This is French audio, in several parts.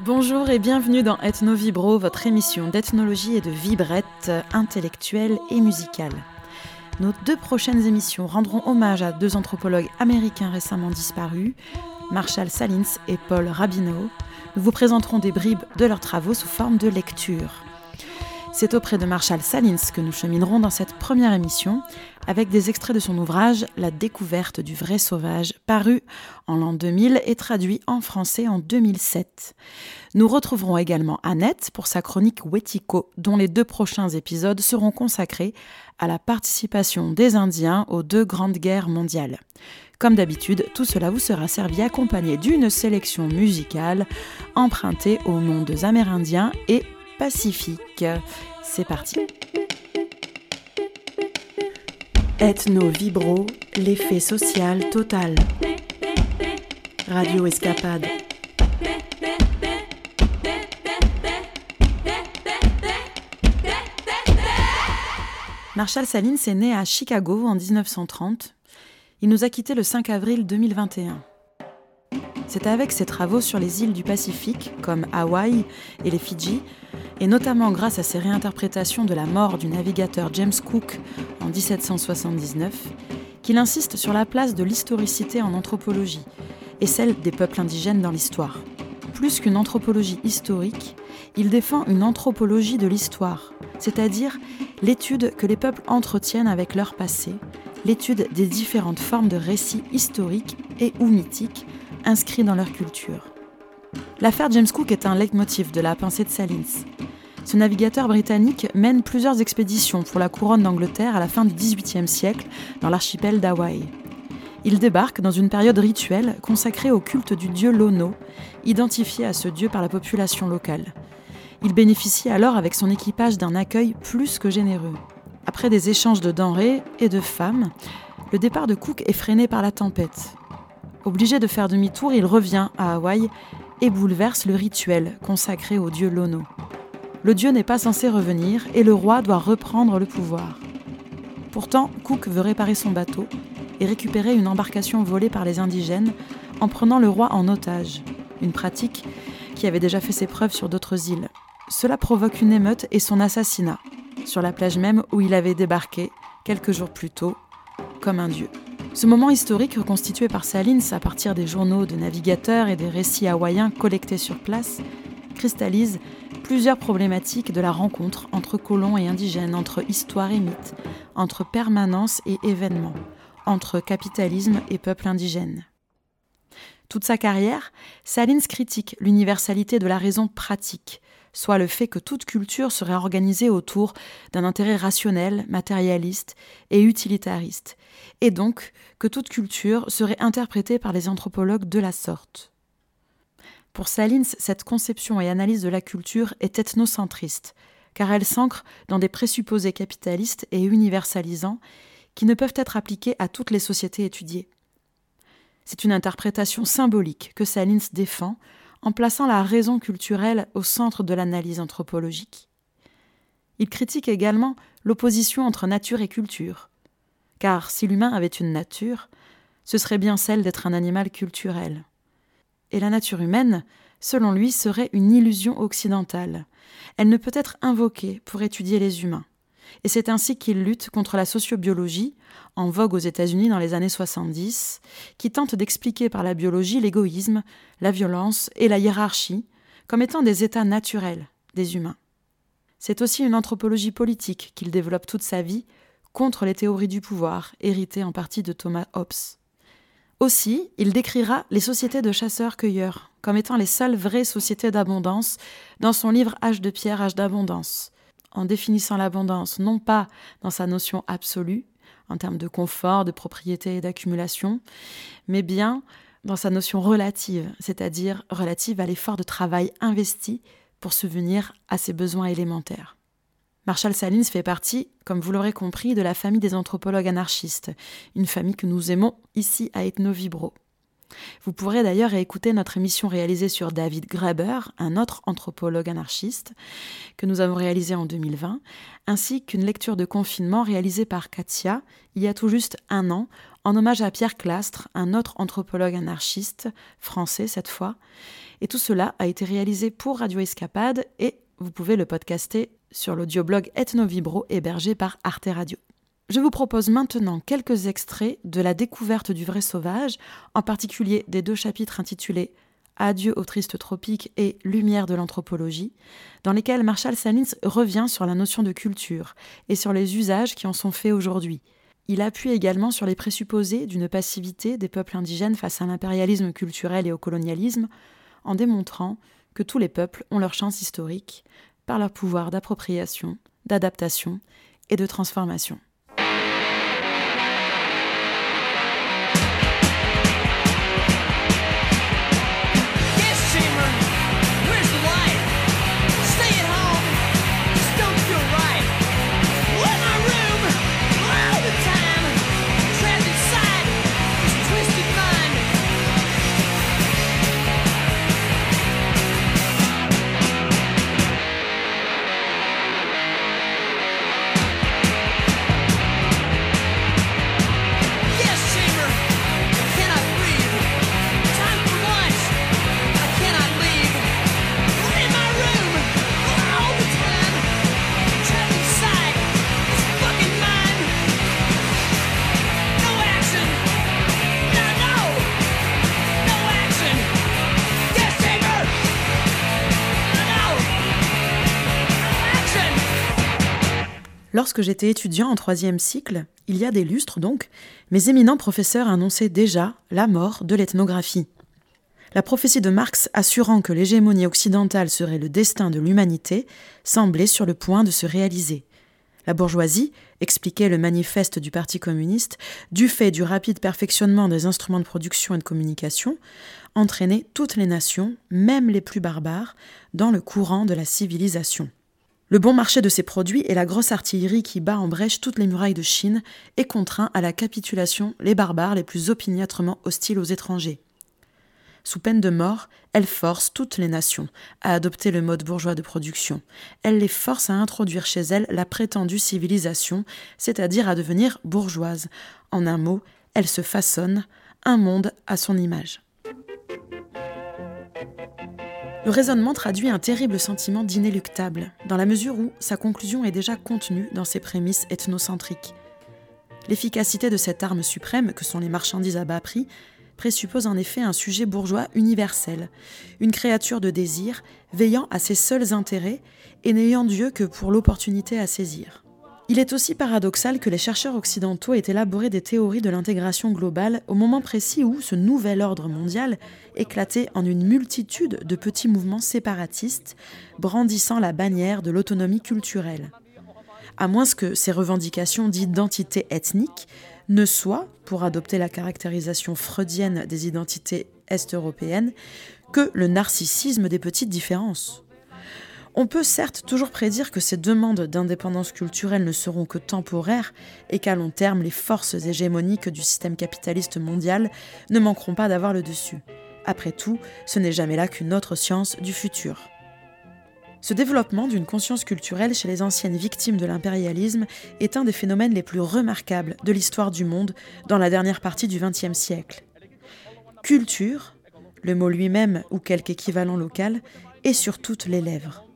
Bonjour et bienvenue dans Ethno Vibro, votre émission d'ethnologie et de vibrette intellectuelle et musicale. Nos deux prochaines émissions rendront hommage à deux anthropologues américains récemment disparus, Marshall Salins et Paul Rabineau. Nous vous présenterons des bribes de leurs travaux sous forme de lecture. C'est auprès de Marshall Salins que nous cheminerons dans cette première émission, avec des extraits de son ouvrage La découverte du vrai sauvage, paru en l'an 2000 et traduit en français en 2007. Nous retrouverons également Annette pour sa chronique Wetiko, dont les deux prochains épisodes seront consacrés à la participation des Indiens aux deux grandes guerres mondiales. Comme d'habitude, tout cela vous sera servi accompagné d'une sélection musicale empruntée aux mondes amérindiens et pacifiques. C'est parti. Ethno Vibro, l'effet social total. Radio Escapade. Marshall Salins est né à Chicago en 1930. Il nous a quittés le 5 avril 2021. C'est avec ses travaux sur les îles du Pacifique, comme Hawaï et les Fidji, et notamment grâce à ses réinterprétations de la mort du navigateur James Cook en 1779, qu'il insiste sur la place de l'historicité en anthropologie et celle des peuples indigènes dans l'histoire. Plus qu'une anthropologie historique, il défend une anthropologie de l'histoire, c'est-à-dire l'étude que les peuples entretiennent avec leur passé, l'étude des différentes formes de récits historiques et ou mythiques inscrits dans leur culture. L'affaire James Cook est un leitmotiv de la pensée de Salins. Ce navigateur britannique mène plusieurs expéditions pour la couronne d'Angleterre à la fin du XVIIIe siècle dans l'archipel d'Hawaï. Il débarque dans une période rituelle consacrée au culte du dieu Lono, identifié à ce dieu par la population locale. Il bénéficie alors avec son équipage d'un accueil plus que généreux. Après des échanges de denrées et de femmes, le départ de Cook est freiné par la tempête. Obligé de faire demi-tour, il revient à Hawaï et bouleverse le rituel consacré au dieu Lono. Le dieu n'est pas censé revenir et le roi doit reprendre le pouvoir. Pourtant, Cook veut réparer son bateau et récupérer une embarcation volée par les indigènes en prenant le roi en otage, une pratique qui avait déjà fait ses preuves sur d'autres îles. Cela provoque une émeute et son assassinat, sur la plage même où il avait débarqué quelques jours plus tôt, comme un dieu. Ce moment historique reconstitué par Salins à partir des journaux de navigateurs et des récits hawaïens collectés sur place cristallise plusieurs problématiques de la rencontre entre colons et indigènes, entre histoire et mythe, entre permanence et événement, entre capitalisme et peuple indigène. Toute sa carrière, Salins critique l'universalité de la raison pratique, soit le fait que toute culture serait organisée autour d'un intérêt rationnel, matérialiste et utilitariste, et donc que toute culture serait interprétée par les anthropologues de la sorte. Pour Salins, cette conception et analyse de la culture est ethnocentriste, car elle s'ancre dans des présupposés capitalistes et universalisants qui ne peuvent être appliqués à toutes les sociétés étudiées. C'est une interprétation symbolique que Salins défend en plaçant la raison culturelle au centre de l'analyse anthropologique. Il critique également l'opposition entre nature et culture, car si l'humain avait une nature, ce serait bien celle d'être un animal culturel. Et la nature humaine, selon lui, serait une illusion occidentale. Elle ne peut être invoquée pour étudier les humains. Et c'est ainsi qu'il lutte contre la sociobiologie, en vogue aux États-Unis dans les années 70, qui tente d'expliquer par la biologie l'égoïsme, la violence et la hiérarchie comme étant des états naturels des humains. C'est aussi une anthropologie politique qu'il développe toute sa vie contre les théories du pouvoir, héritées en partie de Thomas Hobbes. Aussi, il décrira les sociétés de chasseurs-cueilleurs comme étant les seules vraies sociétés d'abondance dans son livre Âge de pierre, âge d'abondance, en définissant l'abondance non pas dans sa notion absolue, en termes de confort, de propriété et d'accumulation, mais bien dans sa notion relative, c'est-à-dire relative à l'effort de travail investi pour subvenir à ses besoins élémentaires. Marshall Salins fait partie, comme vous l'aurez compris, de la famille des anthropologues anarchistes, une famille que nous aimons ici à Ethnovibro. Vous pourrez d'ailleurs écouter notre émission réalisée sur David Graeber, un autre anthropologue anarchiste, que nous avons réalisé en 2020, ainsi qu'une lecture de confinement réalisée par Katia il y a tout juste un an, en hommage à Pierre Clastre, un autre anthropologue anarchiste, français cette fois, Et tout cela a été réalisé pour Radio Escapade et vous pouvez le podcaster sur l'audioblog Ethnovibro hébergé par Arte Radio. Je vous propose maintenant quelques extraits de la découverte du vrai sauvage, en particulier des deux chapitres intitulés Adieu aux tristes tropiques et Lumière de l'anthropologie, dans lesquels Marshall Salins revient sur la notion de culture et sur les usages qui en sont faits aujourd'hui. Il appuie également sur les présupposés d'une passivité des peuples indigènes face à l'impérialisme culturel et au colonialisme, en démontrant que tous les peuples ont leur chance historique par leur pouvoir d'appropriation, d'adaptation et de transformation. Lorsque j'étais étudiant en troisième cycle, il y a des lustres donc, mes éminents professeurs annonçaient déjà la mort de l'ethnographie. La prophétie de Marx assurant que l'hégémonie occidentale serait le destin de l'humanité semblait sur le point de se réaliser. La bourgeoisie, expliquait le manifeste du Parti communiste, du fait du rapide perfectionnement des instruments de production et de communication, entraînait toutes les nations, même les plus barbares, dans le courant de la civilisation. Le bon marché de ces produits et la grosse artillerie qui bat en brèche toutes les murailles de Chine et contraint à la capitulation les barbares les plus opiniâtrement hostiles aux étrangers. Sous peine de mort, elle force toutes les nations à adopter le mode bourgeois de production. Elle les force à introduire chez elles la prétendue civilisation, c'est-à-dire à devenir bourgeoise. En un mot, elle se façonne un monde à son image. Le raisonnement traduit un terrible sentiment d'inéluctable, dans la mesure où sa conclusion est déjà contenue dans ses prémices ethnocentriques. L'efficacité de cette arme suprême, que sont les marchandises à bas prix, présuppose en effet un sujet bourgeois universel, une créature de désir, veillant à ses seuls intérêts et n'ayant Dieu que pour l'opportunité à saisir. Il est aussi paradoxal que les chercheurs occidentaux aient élaboré des théories de l'intégration globale au moment précis où ce nouvel ordre mondial éclatait en une multitude de petits mouvements séparatistes brandissant la bannière de l'autonomie culturelle. À moins que ces revendications d'identité ethnique ne soient, pour adopter la caractérisation freudienne des identités est-européennes, que le narcissisme des petites différences. On peut certes toujours prédire que ces demandes d'indépendance culturelle ne seront que temporaires et qu'à long terme, les forces hégémoniques du système capitaliste mondial ne manqueront pas d'avoir le dessus. Après tout, ce n'est jamais là qu'une autre science du futur. Ce développement d'une conscience culturelle chez les anciennes victimes de l'impérialisme est un des phénomènes les plus remarquables de l'histoire du monde dans la dernière partie du XXe siècle. Culture, le mot lui-même ou quelque équivalent local, est sur toutes les lèvres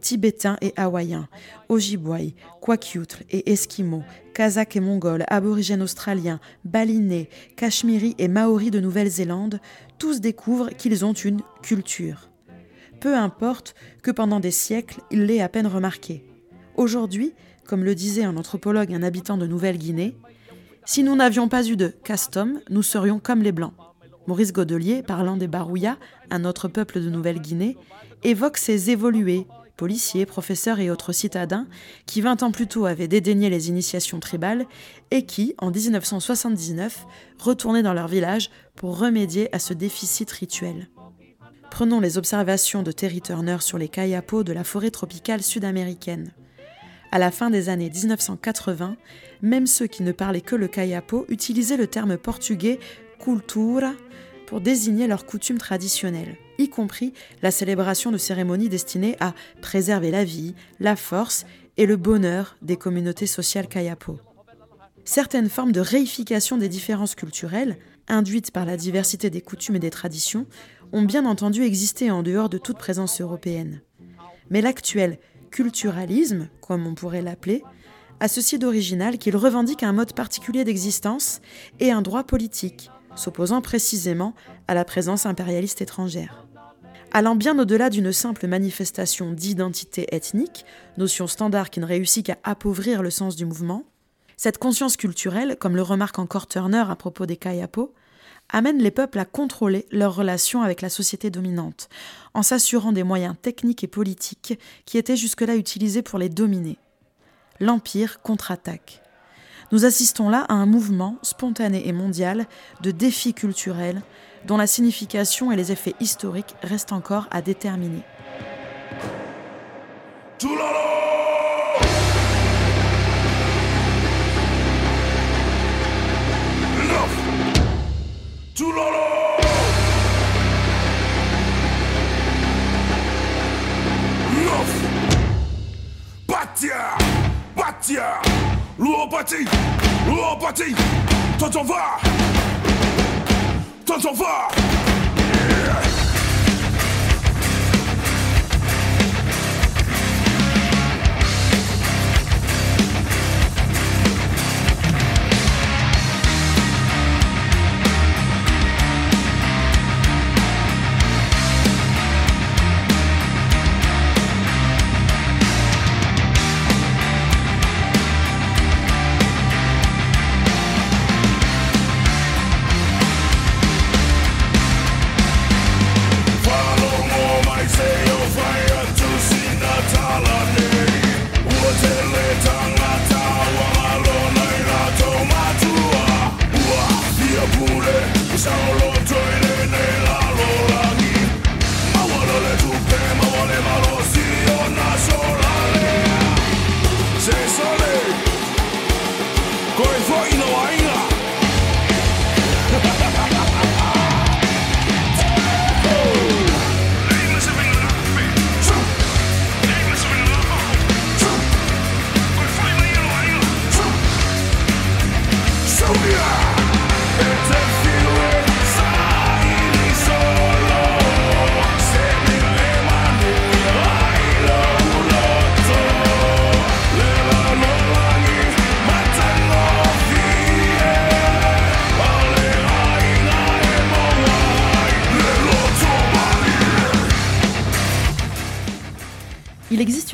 tibétains et hawaïens, Ojibway, Kwakiutl et Esquimaux, Kazakhs et Mongols, aborigènes australiens, balinais, cachemiris et maoris de Nouvelle-Zélande, tous découvrent qu'ils ont une culture. Peu importe que pendant des siècles, il l'ait à peine remarqué. Aujourd'hui, comme le disait un anthropologue un habitant de Nouvelle-Guinée, si nous n'avions pas eu de custom, nous serions comme les Blancs. Maurice Godelier, parlant des Barouillas, un autre peuple de Nouvelle-Guinée, évoque ces évolués, policiers, professeurs et autres citadins qui 20 ans plus tôt avaient dédaigné les initiations tribales et qui, en 1979, retournaient dans leur village pour remédier à ce déficit rituel. Prenons les observations de Terry Turner sur les kayapos de la forêt tropicale sud-américaine. À la fin des années 1980, même ceux qui ne parlaient que le kayapo utilisaient le terme portugais cultura pour désigner leurs coutumes traditionnelles y compris la célébration de cérémonies destinées à préserver la vie, la force et le bonheur des communautés sociales kayapo. Certaines formes de réification des différences culturelles, induites par la diversité des coutumes et des traditions, ont bien entendu existé en dehors de toute présence européenne. Mais l'actuel culturalisme, comme on pourrait l'appeler, a ceci d'original qu'il revendique un mode particulier d'existence et un droit politique, s'opposant précisément à la présence impérialiste étrangère. Allant bien au-delà d'une simple manifestation d'identité ethnique, notion standard qui ne réussit qu'à appauvrir le sens du mouvement, cette conscience culturelle, comme le remarque encore Turner à propos des Kayapo, amène les peuples à contrôler leurs relations avec la société dominante, en s'assurant des moyens techniques et politiques qui étaient jusque-là utilisés pour les dominer. L'Empire contre-attaque. Nous assistons là à un mouvement spontané et mondial de défis culturels dont la signification et les effets historiques restent encore à déterminer. Il existe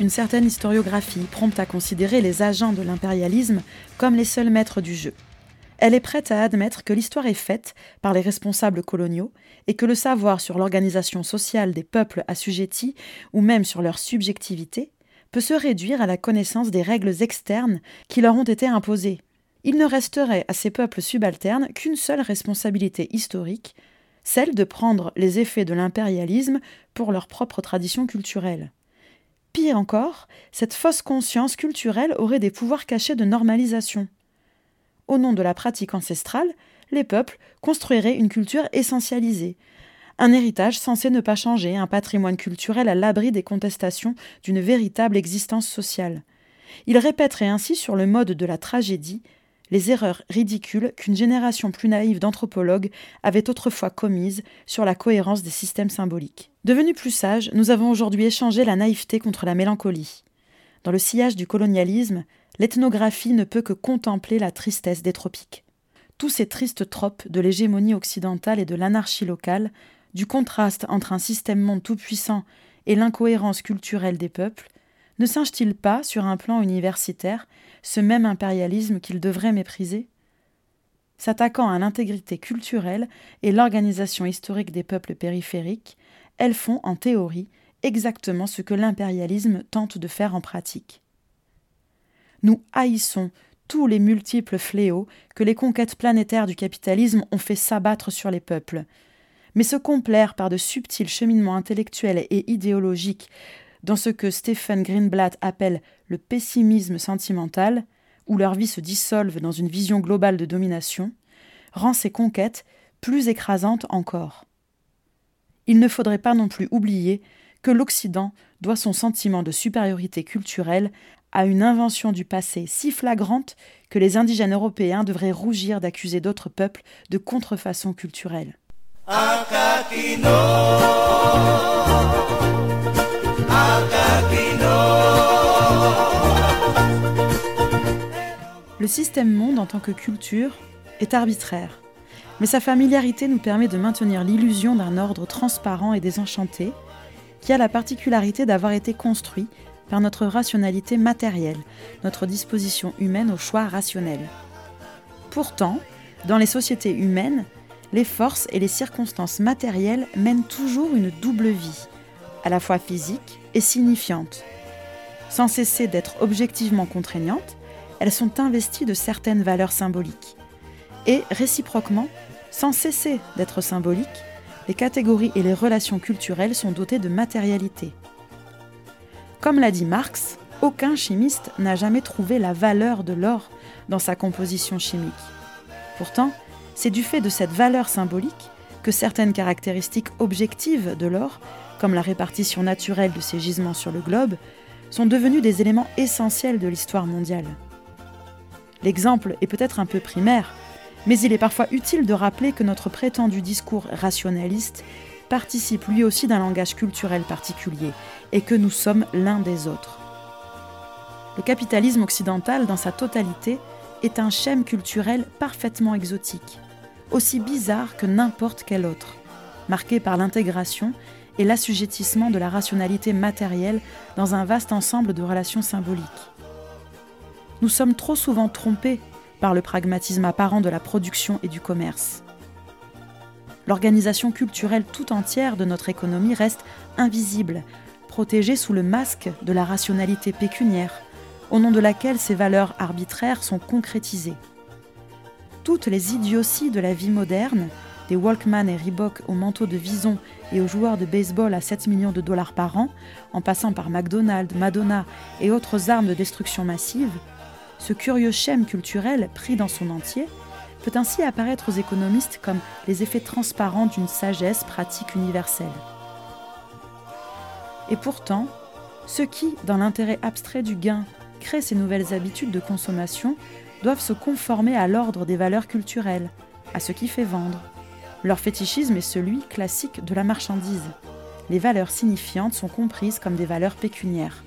une certaine historiographie prompte à considérer les agents de l'impérialisme comme les seuls maîtres du jeu. Elle est prête à admettre que l'histoire est faite par les responsables coloniaux et que le savoir sur l'organisation sociale des peuples assujettis ou même sur leur subjectivité peut se réduire à la connaissance des règles externes qui leur ont été imposées. Il ne resterait à ces peuples subalternes qu'une seule responsabilité historique, celle de prendre les effets de l'impérialisme pour leur propre tradition culturelle. Pire encore, cette fausse conscience culturelle aurait des pouvoirs cachés de normalisation. Au nom de la pratique ancestrale, les peuples construiraient une culture essentialisée, un héritage censé ne pas changer, un patrimoine culturel à l'abri des contestations d'une véritable existence sociale. Ils répéteraient ainsi sur le mode de la tragédie les erreurs ridicules qu'une génération plus naïve d'anthropologues avait autrefois commises sur la cohérence des systèmes symboliques. Devenus plus sages, nous avons aujourd'hui échangé la naïveté contre la mélancolie. Dans le sillage du colonialisme, l'ethnographie ne peut que contempler la tristesse des tropiques. Tous ces tristes tropes de l'hégémonie occidentale et de l'anarchie locale, du contraste entre un système monde tout-puissant et l'incohérence culturelle des peuples, ne singe-t-il pas, sur un plan universitaire, ce même impérialisme qu'il devrait mépriser? S'attaquant à l'intégrité culturelle et l'organisation historique des peuples périphériques, elles font, en théorie, exactement ce que l'impérialisme tente de faire en pratique. Nous haïssons tous les multiples fléaux que les conquêtes planétaires du capitalisme ont fait s'abattre sur les peuples, mais se complaire par de subtils cheminements intellectuels et idéologiques dans ce que Stephen Greenblatt appelle le pessimisme sentimental, où leur vie se dissolve dans une vision globale de domination, rend ces conquêtes plus écrasantes encore. Il ne faudrait pas non plus oublier que l'Occident doit son sentiment de supériorité culturelle à une invention du passé si flagrante que les indigènes européens devraient rougir d'accuser d'autres peuples de contrefaçon culturelle. Le système monde en tant que culture est arbitraire, mais sa familiarité nous permet de maintenir l'illusion d'un ordre transparent et désenchanté, qui a la particularité d'avoir été construit par notre rationalité matérielle, notre disposition humaine au choix rationnel. Pourtant, dans les sociétés humaines, les forces et les circonstances matérielles mènent toujours une double vie, à la fois physique et signifiante. Sans cesser d'être objectivement contraignantes, elles sont investies de certaines valeurs symboliques. Et réciproquement, sans cesser d'être symboliques, les catégories et les relations culturelles sont dotées de matérialité. Comme l'a dit Marx, aucun chimiste n'a jamais trouvé la valeur de l'or dans sa composition chimique. Pourtant, c'est du fait de cette valeur symbolique que certaines caractéristiques objectives de l'or, comme la répartition naturelle de ses gisements sur le globe, sont devenues des éléments essentiels de l'histoire mondiale. L'exemple est peut-être un peu primaire, mais il est parfois utile de rappeler que notre prétendu discours rationaliste participe lui aussi d'un langage culturel particulier et que nous sommes l'un des autres. Le capitalisme occidental, dans sa totalité, est un schème culturel parfaitement exotique, aussi bizarre que n'importe quel autre, marqué par l'intégration et l'assujettissement de la rationalité matérielle dans un vaste ensemble de relations symboliques. Nous sommes trop souvent trompés par le pragmatisme apparent de la production et du commerce. L'organisation culturelle tout entière de notre économie reste invisible, protégée sous le masque de la rationalité pécuniaire, au nom de laquelle ces valeurs arbitraires sont concrétisées. Toutes les idioties de la vie moderne, des Walkman et Reebok aux manteaux de vison et aux joueurs de baseball à 7 millions de dollars par an, en passant par McDonald's, Madonna et autres armes de destruction massive, ce curieux schème culturel pris dans son entier peut ainsi apparaître aux économistes comme les effets transparents d'une sagesse pratique universelle. Et pourtant, ceux qui, dans l'intérêt abstrait du gain, créent ces nouvelles habitudes de consommation doivent se conformer à l'ordre des valeurs culturelles, à ce qui fait vendre. Leur fétichisme est celui classique de la marchandise. Les valeurs signifiantes sont comprises comme des valeurs pécuniaires.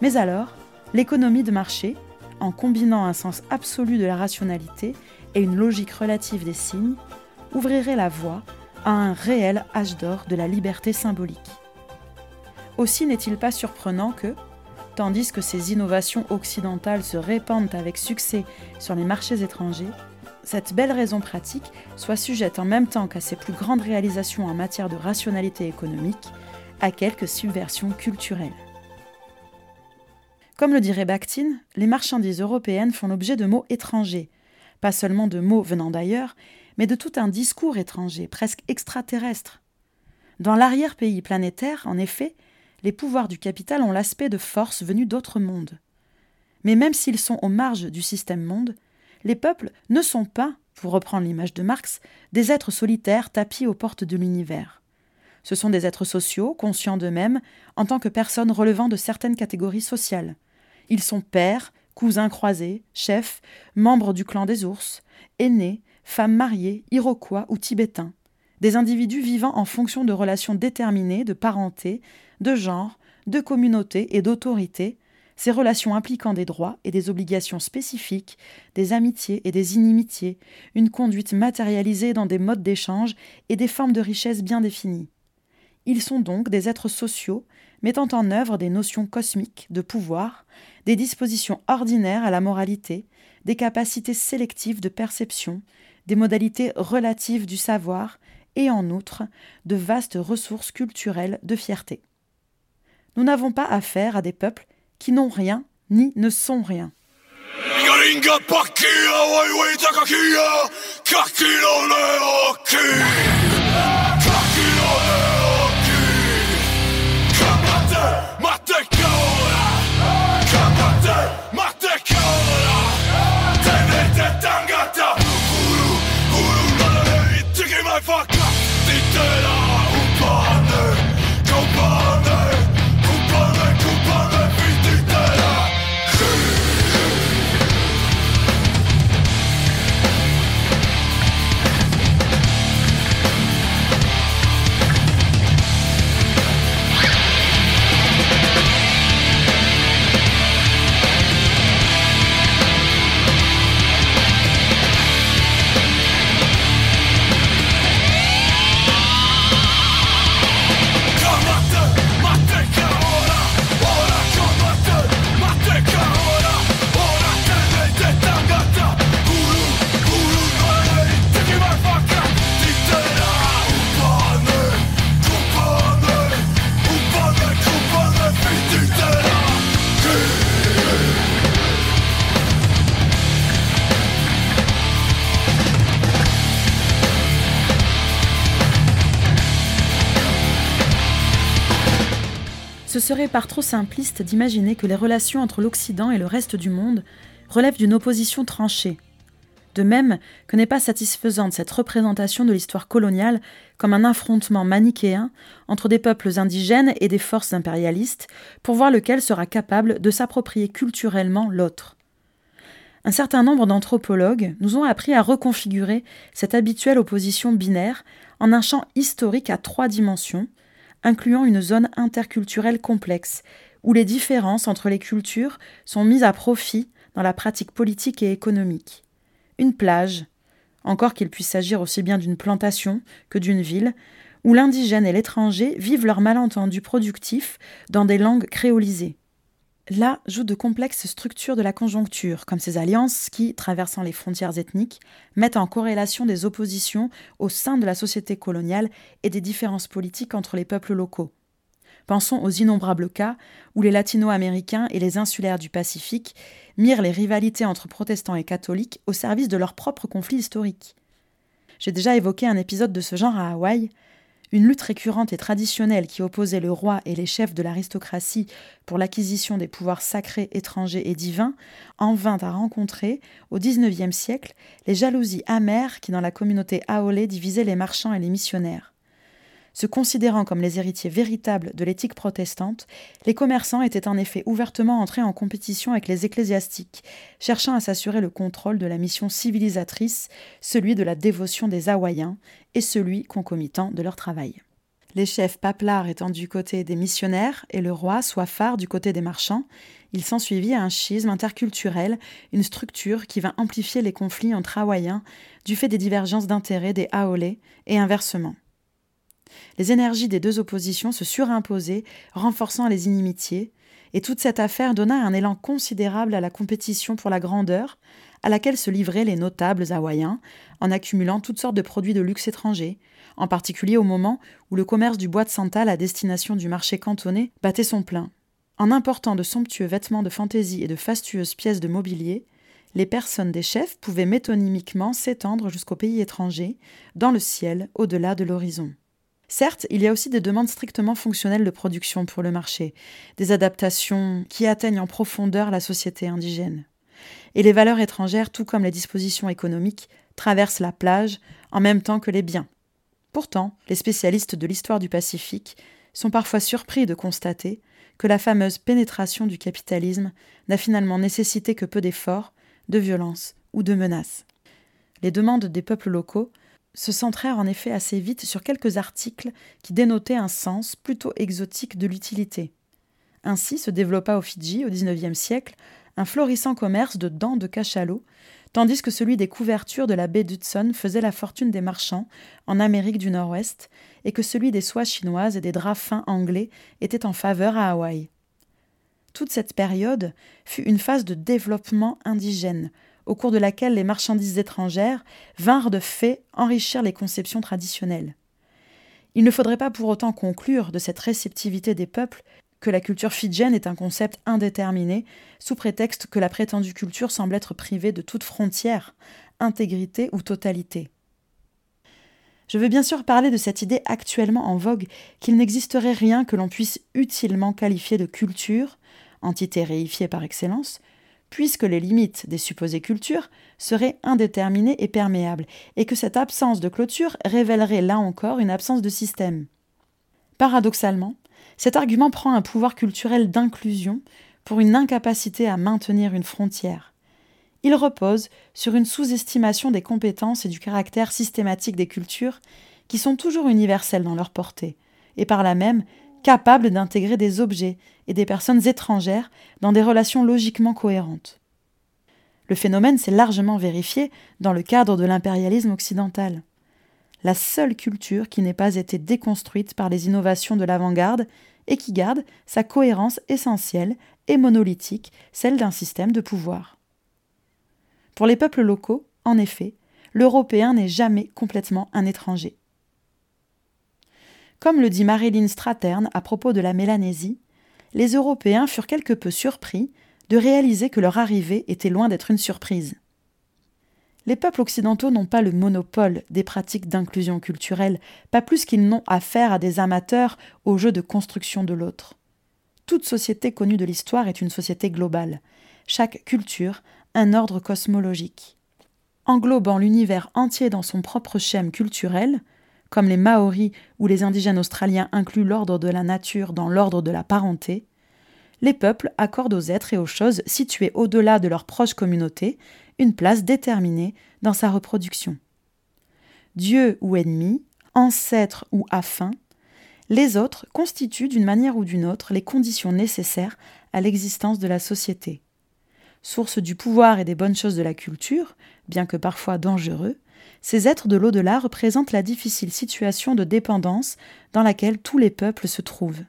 Mais alors, l'économie de marché, en combinant un sens absolu de la rationalité et une logique relative des signes, ouvrirait la voie à un réel âge d'or de la liberté symbolique. Aussi n'est-il pas surprenant que, tandis que ces innovations occidentales se répandent avec succès sur les marchés étrangers, cette belle raison pratique soit sujette en même temps qu'à ses plus grandes réalisations en matière de rationalité économique à quelques subversions culturelles. Comme le dirait Bakhtin, les marchandises européennes font l'objet de mots étrangers, pas seulement de mots venant d'ailleurs, mais de tout un discours étranger, presque extraterrestre. Dans l'arrière-pays planétaire, en effet, les pouvoirs du capital ont l'aspect de forces venues d'autres mondes. Mais même s'ils sont aux marges du système monde, les peuples ne sont pas, pour reprendre l'image de Marx, des êtres solitaires tapis aux portes de l'univers. Ce sont des êtres sociaux, conscients d'eux-mêmes, en tant que personnes relevant de certaines catégories sociales. Ils sont pères, cousins croisés, chefs, membres du clan des ours, aînés, femmes mariées, iroquois ou tibétains. Des individus vivant en fonction de relations déterminées de parenté, de genre, de communauté et d'autorité, ces relations impliquant des droits et des obligations spécifiques, des amitiés et des inimitiés, une conduite matérialisée dans des modes d'échange et des formes de richesse bien définies. Ils sont donc des êtres sociaux mettant en œuvre des notions cosmiques de pouvoir, des dispositions ordinaires à la moralité, des capacités sélectives de perception, des modalités relatives du savoir et en outre de vastes ressources culturelles de fierté. Nous n'avons pas affaire à des peuples qui n'ont rien ni ne sont rien. Serait par trop simpliste d'imaginer que les relations entre l'Occident et le reste du monde relèvent d'une opposition tranchée. De même que n'est pas satisfaisante cette représentation de l'histoire coloniale comme un affrontement manichéen entre des peuples indigènes et des forces impérialistes, pour voir lequel sera capable de s'approprier culturellement l'autre. Un certain nombre d'anthropologues nous ont appris à reconfigurer cette habituelle opposition binaire en un champ historique à trois dimensions, incluant une zone interculturelle complexe, où les différences entre les cultures sont mises à profit dans la pratique politique et économique. Une plage, encore qu'il puisse s'agir aussi bien d'une plantation que d'une ville, où l'indigène et l'étranger vivent leurs malentendus productifs dans des langues créolisées. Là jouent de complexes structures de la conjoncture, comme ces alliances qui, traversant les frontières ethniques, mettent en corrélation des oppositions au sein de la société coloniale et des différences politiques entre les peuples locaux. Pensons aux innombrables cas où les latino-américains et les insulaires du Pacifique mirent les rivalités entre protestants et catholiques au service de leur propre conflit historique. J'ai déjà évoqué un épisode de ce genre à Hawaï, une lutte récurrente et traditionnelle qui opposait le roi et les chefs de l'aristocratie pour l'acquisition des pouvoirs sacrés étrangers et divins en vint à rencontrer, au XIXe siècle, les jalousies amères qui dans la communauté aolé divisaient les marchands et les missionnaires. Se considérant comme les héritiers véritables de l'éthique protestante, les commerçants étaient en effet ouvertement entrés en compétition avec les ecclésiastiques, cherchant à s'assurer le contrôle de la mission civilisatrice, celui de la dévotion des Hawaïens et celui concomitant de leur travail. Les chefs paplards étant du côté des missionnaires et le roi soit phare du côté des marchands, il s'ensuivit un schisme interculturel, une structure qui vint amplifier les conflits entre Hawaïens du fait des divergences d'intérêts des Aolés et inversement. Les énergies des deux oppositions se surimposaient, renforçant les inimitiés, et toute cette affaire donna un élan considérable à la compétition pour la grandeur, à laquelle se livraient les notables hawaïens, en accumulant toutes sortes de produits de luxe étrangers, en particulier au moment où le commerce du bois de Santal à destination du marché cantonné battait son plein. En important de somptueux vêtements de fantaisie et de fastueuses pièces de mobilier, les personnes des chefs pouvaient métonymiquement s'étendre jusqu'aux pays étrangers, dans le ciel, au-delà de l'horizon. Certes, il y a aussi des demandes strictement fonctionnelles de production pour le marché, des adaptations qui atteignent en profondeur la société indigène. Et les valeurs étrangères, tout comme les dispositions économiques, traversent la plage en même temps que les biens. Pourtant, les spécialistes de l'histoire du Pacifique sont parfois surpris de constater que la fameuse pénétration du capitalisme n'a finalement nécessité que peu d'efforts, de violence ou de menaces. Les demandes des peuples locaux se centrèrent en effet assez vite sur quelques articles qui dénotaient un sens plutôt exotique de l'utilité. Ainsi se développa au Fidji, au XIXe siècle, un florissant commerce de dents de cachalot, tandis que celui des couvertures de la baie d'Hudson faisait la fortune des marchands en Amérique du Nord-Ouest, et que celui des soies chinoises et des draps fins anglais était en faveur à Hawaï. Toute cette période fut une phase de développement indigène, au cours de laquelle les marchandises étrangères vinrent de fait enrichir les conceptions traditionnelles. Il ne faudrait pas pour autant conclure de cette réceptivité des peuples que la culture fidjienne est un concept indéterminé, sous prétexte que la prétendue culture semble être privée de toute frontière, intégrité ou totalité. Je veux bien sûr parler de cette idée actuellement en vogue qu'il n'existerait rien que l'on puisse utilement qualifier de culture, entité réifiée par excellence, puisque les limites des supposées cultures seraient indéterminées et perméables, et que cette absence de clôture révélerait là encore une absence de système. Paradoxalement, cet argument prend un pouvoir culturel d'inclusion pour une incapacité à maintenir une frontière. Il repose sur une sous-estimation des compétences et du caractère systématique des cultures qui sont toujours universelles dans leur portée, et par là même capable d'intégrer des objets et des personnes étrangères dans des relations logiquement cohérentes. Le phénomène s'est largement vérifié dans le cadre de l'impérialisme occidental. La seule culture qui n'ait pas été déconstruite par les innovations de l'avant-garde et qui garde sa cohérence essentielle et monolithique, celle d'un système de pouvoir. Pour les peuples locaux, en effet, l'Européen n'est jamais complètement un étranger. Comme le dit Marilyn Stratern à propos de la Mélanésie, les Européens furent quelque peu surpris de réaliser que leur arrivée était loin d'être une surprise. Les peuples occidentaux n'ont pas le monopole des pratiques d'inclusion culturelle, pas plus qu'ils n'ont affaire à des amateurs au jeu de construction de l'autre. toute société connue de l'histoire est une société globale. Chaque culture, un ordre cosmologique. Englobant l'univers entier dans son propre schème culturel, comme les Maoris ou les indigènes australiens incluent l'ordre de la nature dans l'ordre de la parenté, les peuples accordent aux êtres et aux choses situés au-delà de leur proche communauté une place déterminée dans sa reproduction. Dieu ou ennemi, ancêtre ou afin, les autres constituent d'une manière ou d'une autre les conditions nécessaires à l'existence de la société. Source du pouvoir et des bonnes choses de la culture, bien que parfois dangereux, ces êtres de l'au-delà représentent la difficile situation de dépendance dans laquelle tous les peuples se trouvent.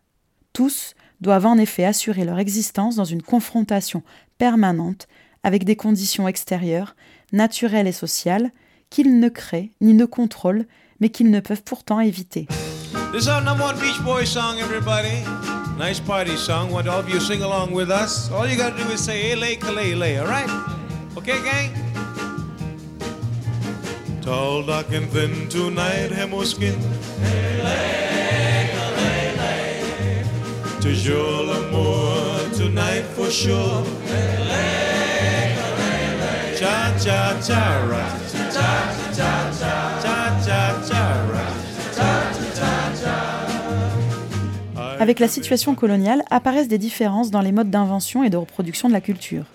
Tous doivent en effet assurer leur existence dans une confrontation permanente avec des conditions extérieures, naturelles et sociales, qu'ils ne créent ni ne contrôlent, mais qu'ils ne peuvent pourtant éviter. This is our number one Beach Boys song, everybody. Nice party song. Want all of you? Sing along with us? All you gotta do is say "Ele Kalele," all right? Okay, gang? Tall, and tonight, tonight for. Cha cha cha. Avec la situation coloniale apparaissent des différences dans les modes d'invention et de reproduction de la culture.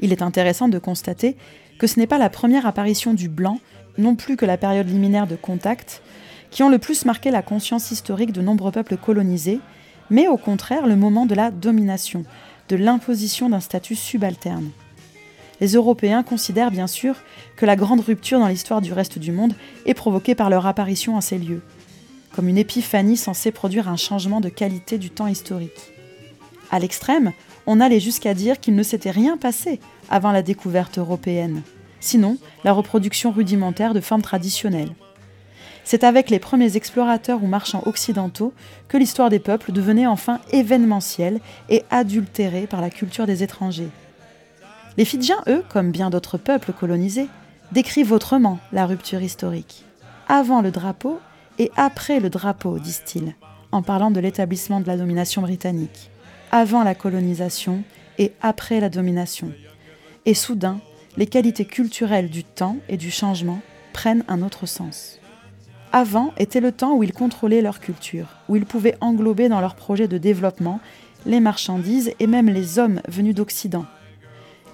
Il est intéressant de constater que ce n'est pas la première apparition du blanc, non plus que la période liminaire de contact, qui ont le plus marqué la conscience historique de nombreux peuples colonisés, mais au contraire le moment de la domination, de l'imposition d'un statut subalterne. Les Européens considèrent bien sûr que la grande rupture dans l'histoire du reste du monde est provoquée par leur apparition en ces lieux comme une épiphanie censée produire un changement de qualité du temps historique. À l'extrême, on allait jusqu'à dire qu'il ne s'était rien passé avant la découverte européenne, sinon la reproduction rudimentaire de formes traditionnelles. C'est avec les premiers explorateurs ou marchands occidentaux que l'histoire des peuples devenait enfin événementielle et adultérée par la culture des étrangers. Les Fidjiens, eux, comme bien d'autres peuples colonisés, décrivent autrement la rupture historique. Avant le drapeau, et après le drapeau, disent-ils, en parlant de l'établissement de la domination britannique, avant la colonisation et après la domination. Et soudain, les qualités culturelles du temps et du changement prennent un autre sens. Avant était le temps où ils contrôlaient leur culture, où ils pouvaient englober dans leurs projets de développement les marchandises et même les hommes venus d'Occident.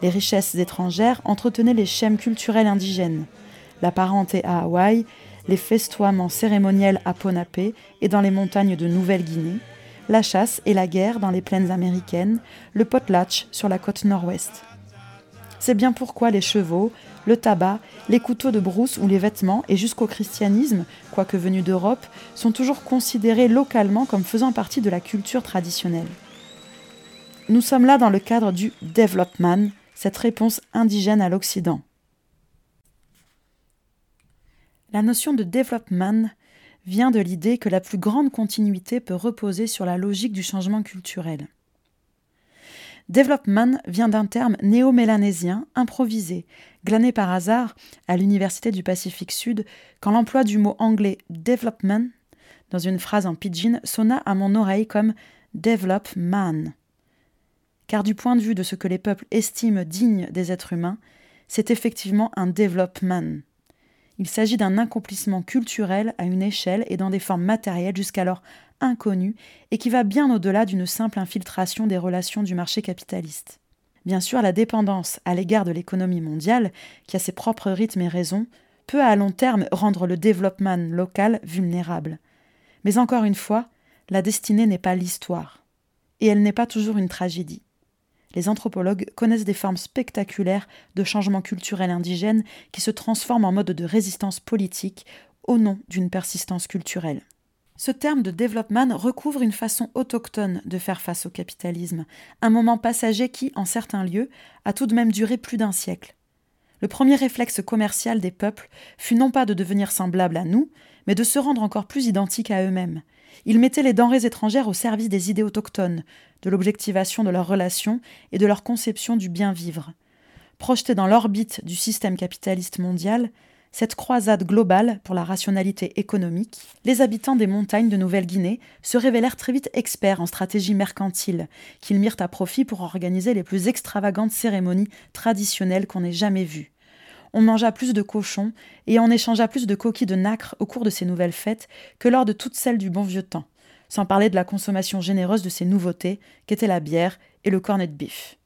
Les richesses étrangères entretenaient les schèmes culturels indigènes. La parenté à Hawaï les festoiements cérémoniels à Ponapé et dans les montagnes de Nouvelle-Guinée, la chasse et la guerre dans les plaines américaines, le potlatch sur la côte nord-ouest. C'est bien pourquoi les chevaux, le tabac, les couteaux de brousse ou les vêtements, et jusqu'au christianisme, quoique venu d'Europe, sont toujours considérés localement comme faisant partie de la culture traditionnelle. Nous sommes là dans le cadre du development, cette réponse indigène à l'Occident. La notion de development vient de l'idée que la plus grande continuité peut reposer sur la logique du changement culturel. Development vient d'un terme néo-mélanésien improvisé, glané par hasard à l'Université du Pacifique Sud, quand l'emploi du mot anglais development dans une phrase en pidgin sonna à mon oreille comme develop man. Car du point de vue de ce que les peuples estiment digne des êtres humains, c'est effectivement un development. Il s'agit d'un accomplissement culturel à une échelle et dans des formes matérielles jusqu'alors inconnues et qui va bien au-delà d'une simple infiltration des relations du marché capitaliste. Bien sûr, la dépendance à l'égard de l'économie mondiale, qui a ses propres rythmes et raisons, peut à long terme rendre le développement local vulnérable. Mais encore une fois, la destinée n'est pas l'histoire. Et elle n'est pas toujours une tragédie les anthropologues connaissent des formes spectaculaires de changement culturel indigène qui se transforment en mode de résistance politique au nom d'une persistance culturelle. Ce terme de développement recouvre une façon autochtone de faire face au capitalisme, un moment passager qui, en certains lieux, a tout de même duré plus d'un siècle. Le premier réflexe commercial des peuples fut non pas de devenir semblable à nous, mais de se rendre encore plus identiques à eux-mêmes. Ils mettaient les denrées étrangères au service des idées autochtones, de l'objectivation de leurs relations et de leur conception du bien vivre. Projetés dans l'orbite du système capitaliste mondial, cette croisade globale pour la rationalité économique, les habitants des montagnes de Nouvelle-Guinée se révélèrent très vite experts en stratégie mercantile, qu'ils mirent à profit pour organiser les plus extravagantes cérémonies traditionnelles qu'on ait jamais vues. On mangea plus de cochons et on échangea plus de coquilles de nacre au cours de ces nouvelles fêtes que lors de toutes celles du bon vieux temps, sans parler de la consommation généreuse de ces nouveautés qu'étaient la bière et le cornet de bif.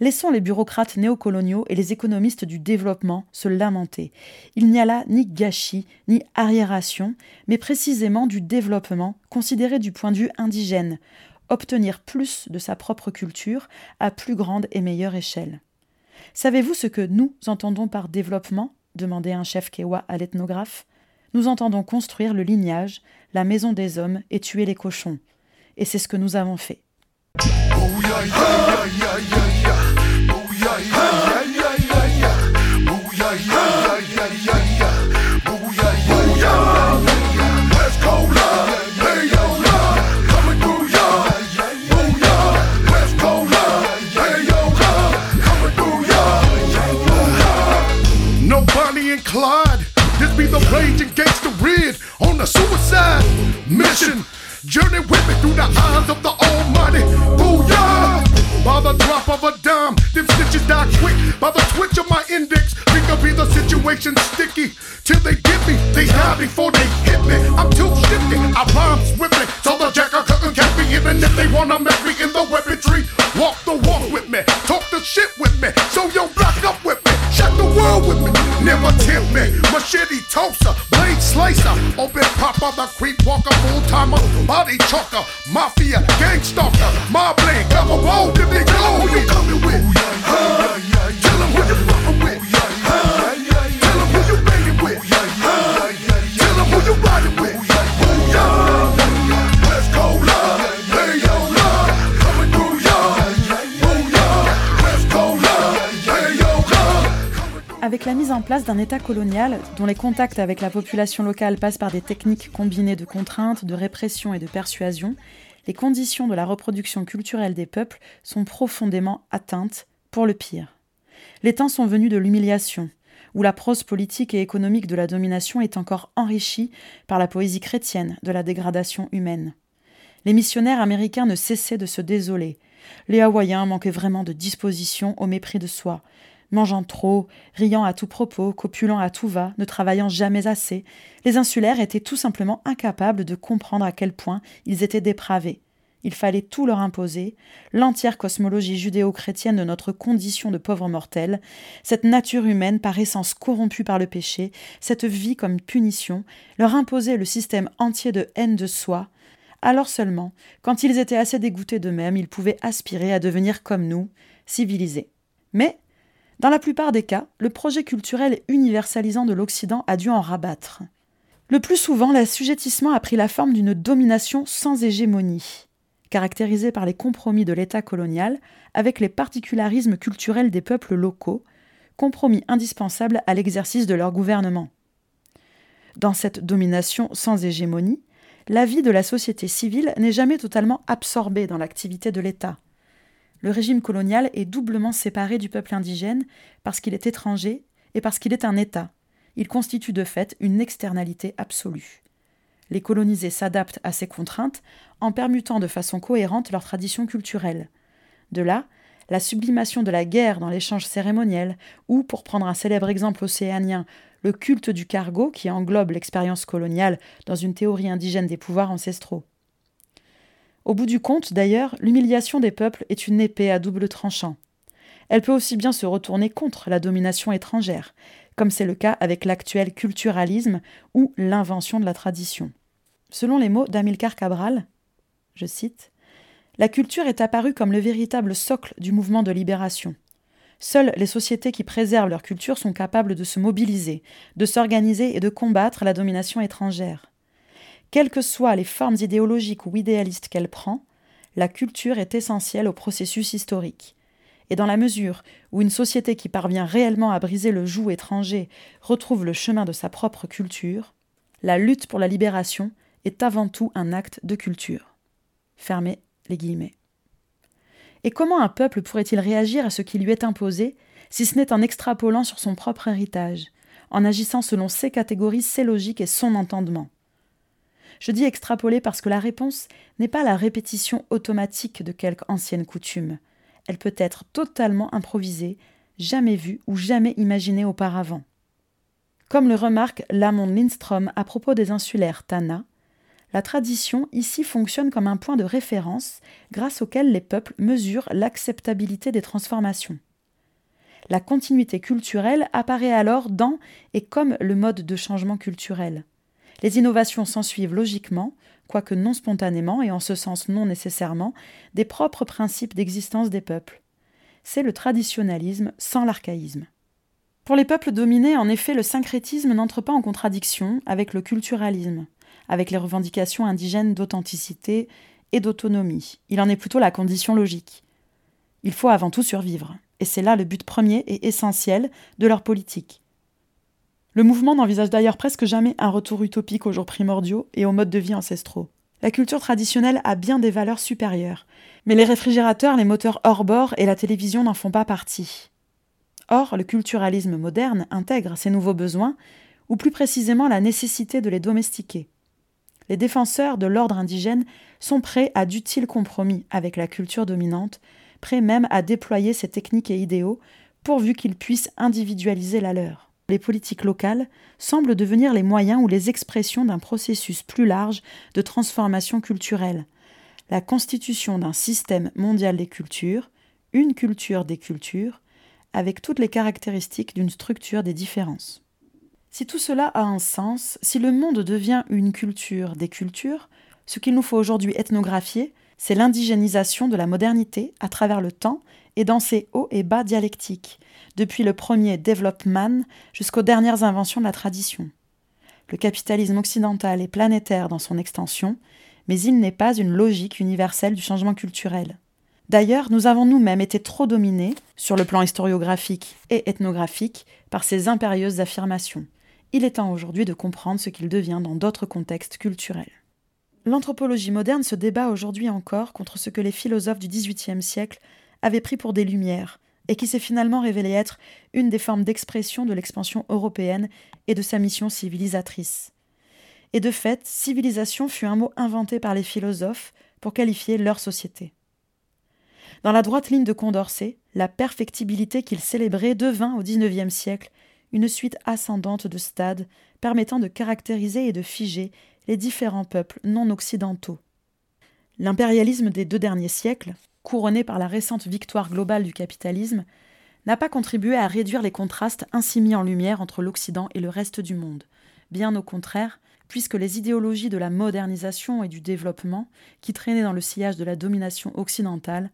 Laissons les bureaucrates néocoloniaux et les économistes du développement se lamenter. Il n'y a là ni gâchis, ni arriération, mais précisément du développement considéré du point de vue indigène, obtenir plus de sa propre culture à plus grande et meilleure échelle. Savez-vous ce que nous entendons par développement demandait un chef Kewa à l'ethnographe. Nous entendons construire le lignage, la maison des hommes et tuer les cochons. Et c'est ce que nous avons fait. On a suicide mission. Journey with me through the eyes of the Almighty. Booyah! By the drop of a dime, them stitches die quick. By the twitch of my index, think be the situation sticky. Till they get me, they die before they hit me. I'm too shifty, I rhyme swiftly. So the jacker couldn't catch me, even if they wanna mess me in the weaponry. Walk the walk with me, talk the shit with me. So yo, block up with me, shut the world with me. Never tempt me, machete toaster, blade slicer. Open pop of the creep walker, full timer, body choker, mafia, gang stalker, my blade, cover roll, if they go, who you coming with? Huh? Avec la mise en place d'un État colonial, dont les contacts avec la population locale passent par des techniques combinées de contraintes, de répression et de persuasion, les conditions de la reproduction culturelle des peuples sont profondément atteintes, pour le pire. Les temps sont venus de l'humiliation, où la prose politique et économique de la domination est encore enrichie par la poésie chrétienne de la dégradation humaine. Les missionnaires américains ne cessaient de se désoler. Les Hawaïens manquaient vraiment de disposition au mépris de soi, mangeant trop, riant à tout propos, copulant à tout va, ne travaillant jamais assez, les insulaires étaient tout simplement incapables de comprendre à quel point ils étaient dépravés. Il fallait tout leur imposer, l'entière cosmologie judéo-chrétienne de notre condition de pauvres mortels, cette nature humaine par essence corrompue par le péché, cette vie comme punition, leur imposer le système entier de haine de soi. Alors seulement, quand ils étaient assez dégoûtés d'eux-mêmes, ils pouvaient aspirer à devenir comme nous, civilisés. Mais dans la plupart des cas, le projet culturel universalisant de l'Occident a dû en rabattre. Le plus souvent, l'assujettissement a pris la forme d'une domination sans hégémonie, caractérisée par les compromis de l'État colonial avec les particularismes culturels des peuples locaux, compromis indispensables à l'exercice de leur gouvernement. Dans cette domination sans hégémonie, la vie de la société civile n'est jamais totalement absorbée dans l'activité de l'État. Le régime colonial est doublement séparé du peuple indigène parce qu'il est étranger et parce qu'il est un État. Il constitue de fait une externalité absolue. Les colonisés s'adaptent à ces contraintes en permutant de façon cohérente leurs traditions culturelles. De là, la sublimation de la guerre dans l'échange cérémoniel, ou, pour prendre un célèbre exemple océanien, le culte du cargo qui englobe l'expérience coloniale dans une théorie indigène des pouvoirs ancestraux. Au bout du compte, d'ailleurs, l'humiliation des peuples est une épée à double tranchant. Elle peut aussi bien se retourner contre la domination étrangère, comme c'est le cas avec l'actuel culturalisme ou l'invention de la tradition. Selon les mots d'Amilcar Cabral, je cite, La culture est apparue comme le véritable socle du mouvement de libération. Seules les sociétés qui préservent leur culture sont capables de se mobiliser, de s'organiser et de combattre la domination étrangère. Quelles que soient les formes idéologiques ou idéalistes qu'elle prend, la culture est essentielle au processus historique. Et dans la mesure où une société qui parvient réellement à briser le joug étranger retrouve le chemin de sa propre culture, la lutte pour la libération est avant tout un acte de culture. Fermez les guillemets. Et comment un peuple pourrait-il réagir à ce qui lui est imposé, si ce n'est en extrapolant sur son propre héritage, en agissant selon ses catégories, ses logiques et son entendement? Je dis extrapoler parce que la réponse n'est pas la répétition automatique de quelque ancienne coutume. Elle peut être totalement improvisée, jamais vue ou jamais imaginée auparavant. Comme le remarque Lamont Lindstrom à propos des insulaires Tana, la tradition ici fonctionne comme un point de référence grâce auquel les peuples mesurent l'acceptabilité des transformations. La continuité culturelle apparaît alors dans et comme le mode de changement culturel. Les innovations s'ensuivent logiquement, quoique non spontanément et en ce sens non nécessairement, des propres principes d'existence des peuples. C'est le traditionnalisme sans l'archaïsme. Pour les peuples dominés, en effet, le syncrétisme n'entre pas en contradiction avec le culturalisme, avec les revendications indigènes d'authenticité et d'autonomie. Il en est plutôt la condition logique. Il faut avant tout survivre, et c'est là le but premier et essentiel de leur politique. Le mouvement n'envisage d'ailleurs presque jamais un retour utopique aux jours primordiaux et aux modes de vie ancestraux. La culture traditionnelle a bien des valeurs supérieures, mais les réfrigérateurs, les moteurs hors bord et la télévision n'en font pas partie. Or, le culturalisme moderne intègre ces nouveaux besoins, ou plus précisément la nécessité de les domestiquer. Les défenseurs de l'ordre indigène sont prêts à d'utiles compromis avec la culture dominante, prêts même à déployer ces techniques et idéaux pourvu qu'ils puissent individualiser la leur les politiques locales semblent devenir les moyens ou les expressions d'un processus plus large de transformation culturelle, la constitution d'un système mondial des cultures, une culture des cultures, avec toutes les caractéristiques d'une structure des différences. Si tout cela a un sens, si le monde devient une culture des cultures, ce qu'il nous faut aujourd'hui ethnographier, c'est l'indigénisation de la modernité à travers le temps et dans ses hauts et bas dialectiques, depuis le premier développement jusqu'aux dernières inventions de la tradition. Le capitalisme occidental est planétaire dans son extension, mais il n'est pas une logique universelle du changement culturel. D'ailleurs, nous avons nous-mêmes été trop dominés, sur le plan historiographique et ethnographique, par ces impérieuses affirmations. Il est temps aujourd'hui de comprendre ce qu'il devient dans d'autres contextes culturels. L'anthropologie moderne se débat aujourd'hui encore contre ce que les philosophes du XVIIIe siècle avaient pris pour des lumières, et qui s'est finalement révélé être une des formes d'expression de l'expansion européenne et de sa mission civilisatrice. Et de fait, civilisation fut un mot inventé par les philosophes pour qualifier leur société. Dans la droite ligne de Condorcet, la perfectibilité qu'il célébrait devint au XIXe siècle une suite ascendante de stades permettant de caractériser et de figer les différents peuples non occidentaux. L'impérialisme des deux derniers siècles, couronné par la récente victoire globale du capitalisme, n'a pas contribué à réduire les contrastes ainsi mis en lumière entre l'Occident et le reste du monde. Bien au contraire, puisque les idéologies de la modernisation et du développement, qui traînaient dans le sillage de la domination occidentale,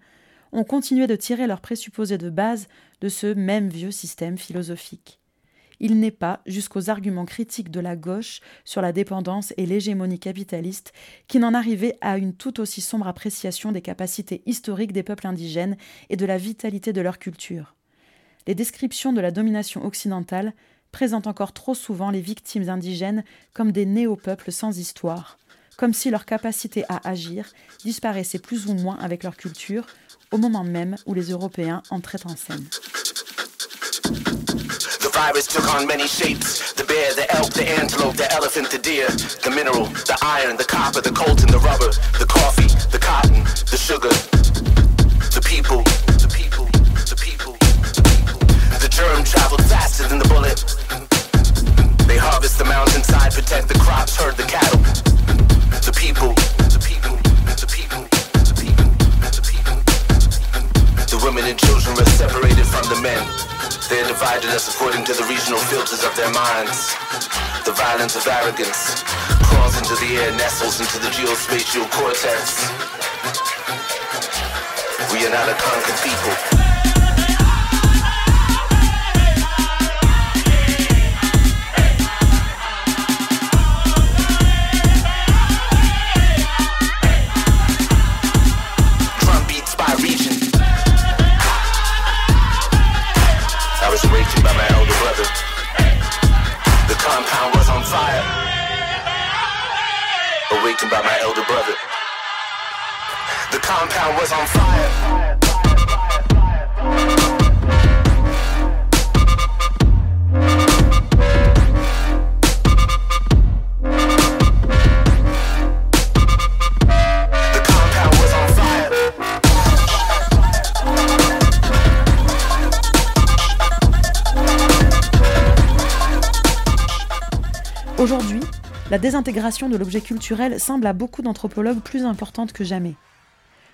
ont continué de tirer leurs présupposés de base de ce même vieux système philosophique. Il n'est pas jusqu'aux arguments critiques de la gauche sur la dépendance et l'hégémonie capitaliste qui n'en arrivait à une tout aussi sombre appréciation des capacités historiques des peuples indigènes et de la vitalité de leur culture. Les descriptions de la domination occidentale présentent encore trop souvent les victimes indigènes comme des néo-peuples sans histoire, comme si leur capacité à agir disparaissait plus ou moins avec leur culture, au moment même où les Européens entraient en scène. Virus took on many shapes. The bear, the elk, the antelope, the elephant, the deer, the mineral, the iron, the copper, the coltan, the rubber, the coffee, the cotton, the sugar, the people, the people, the people, the germ traveled faster than the bullet. They harvest the mountainside, protect the crops, herd the cattle. The people, the people, the people, the people, the people. The women and children were separated from the men. They're dividing us according to the regional filters of their minds. The violence of arrogance crawls into the air, nestles into the geospatial cortex. We are not a conquered people. By my elder brother. The compound was on fire. Aujourd'hui, la désintégration de l'objet culturel semble à beaucoup d'anthropologues plus importante que jamais.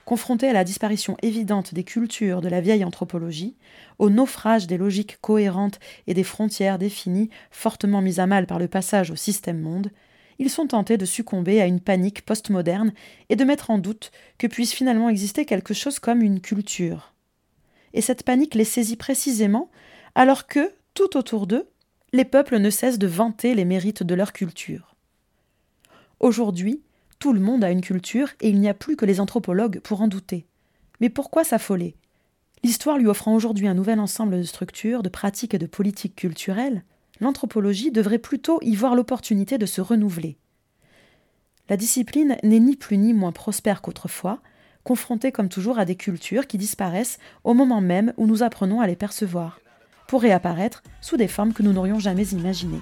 Confrontés à la disparition évidente des cultures de la vieille anthropologie, au naufrage des logiques cohérentes et des frontières définies, fortement mises à mal par le passage au système monde, ils sont tentés de succomber à une panique postmoderne et de mettre en doute que puisse finalement exister quelque chose comme une culture. Et cette panique les saisit précisément alors que, tout autour d'eux, les peuples ne cessent de vanter les mérites de leur culture. Aujourd'hui, tout le monde a une culture et il n'y a plus que les anthropologues pour en douter. Mais pourquoi s'affoler? L'histoire lui offrant aujourd'hui un nouvel ensemble de structures, de pratiques et de politiques culturelles, l'anthropologie devrait plutôt y voir l'opportunité de se renouveler. La discipline n'est ni plus ni moins prospère qu'autrefois, confrontée comme toujours à des cultures qui disparaissent au moment même où nous apprenons à les percevoir, pour réapparaître sous des formes que nous n'aurions jamais imaginées.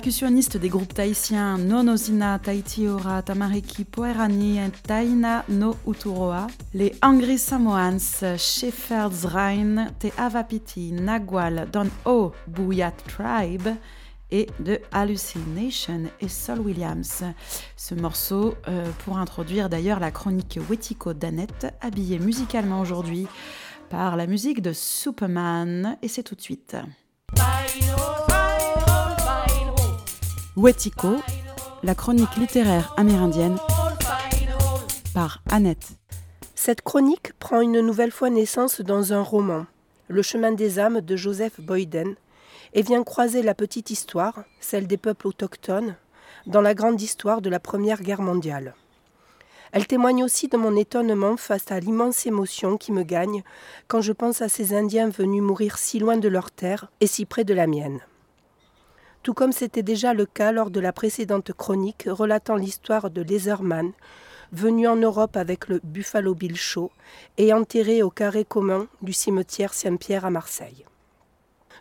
Percussionnistes des groupes tahitiens Nonozina, Taitiora, Tamariki, Poerani et Taina no Uturoa, les Angry Samoans, Shepherd's Rhine, Te Avapiti, Nagual, Don O, Buyat Tribe, et de Hallucination et Sol Williams. Ce morceau euh, pour introduire d'ailleurs la chronique Wetiko d'Annette, habillée musicalement aujourd'hui par la musique de Superman, et c'est tout de suite. Wetiko, la chronique littéraire amérindienne par Annette. Cette chronique prend une nouvelle fois naissance dans un roman, Le chemin des âmes de Joseph Boyden, et vient croiser la petite histoire, celle des peuples autochtones, dans la grande histoire de la Première Guerre mondiale. Elle témoigne aussi de mon étonnement face à l'immense émotion qui me gagne quand je pense à ces Indiens venus mourir si loin de leur terre et si près de la mienne tout comme c'était déjà le cas lors de la précédente chronique relatant l'histoire de Leatherman, venu en Europe avec le Buffalo Bill Show et enterré au carré commun du cimetière Saint-Pierre à Marseille.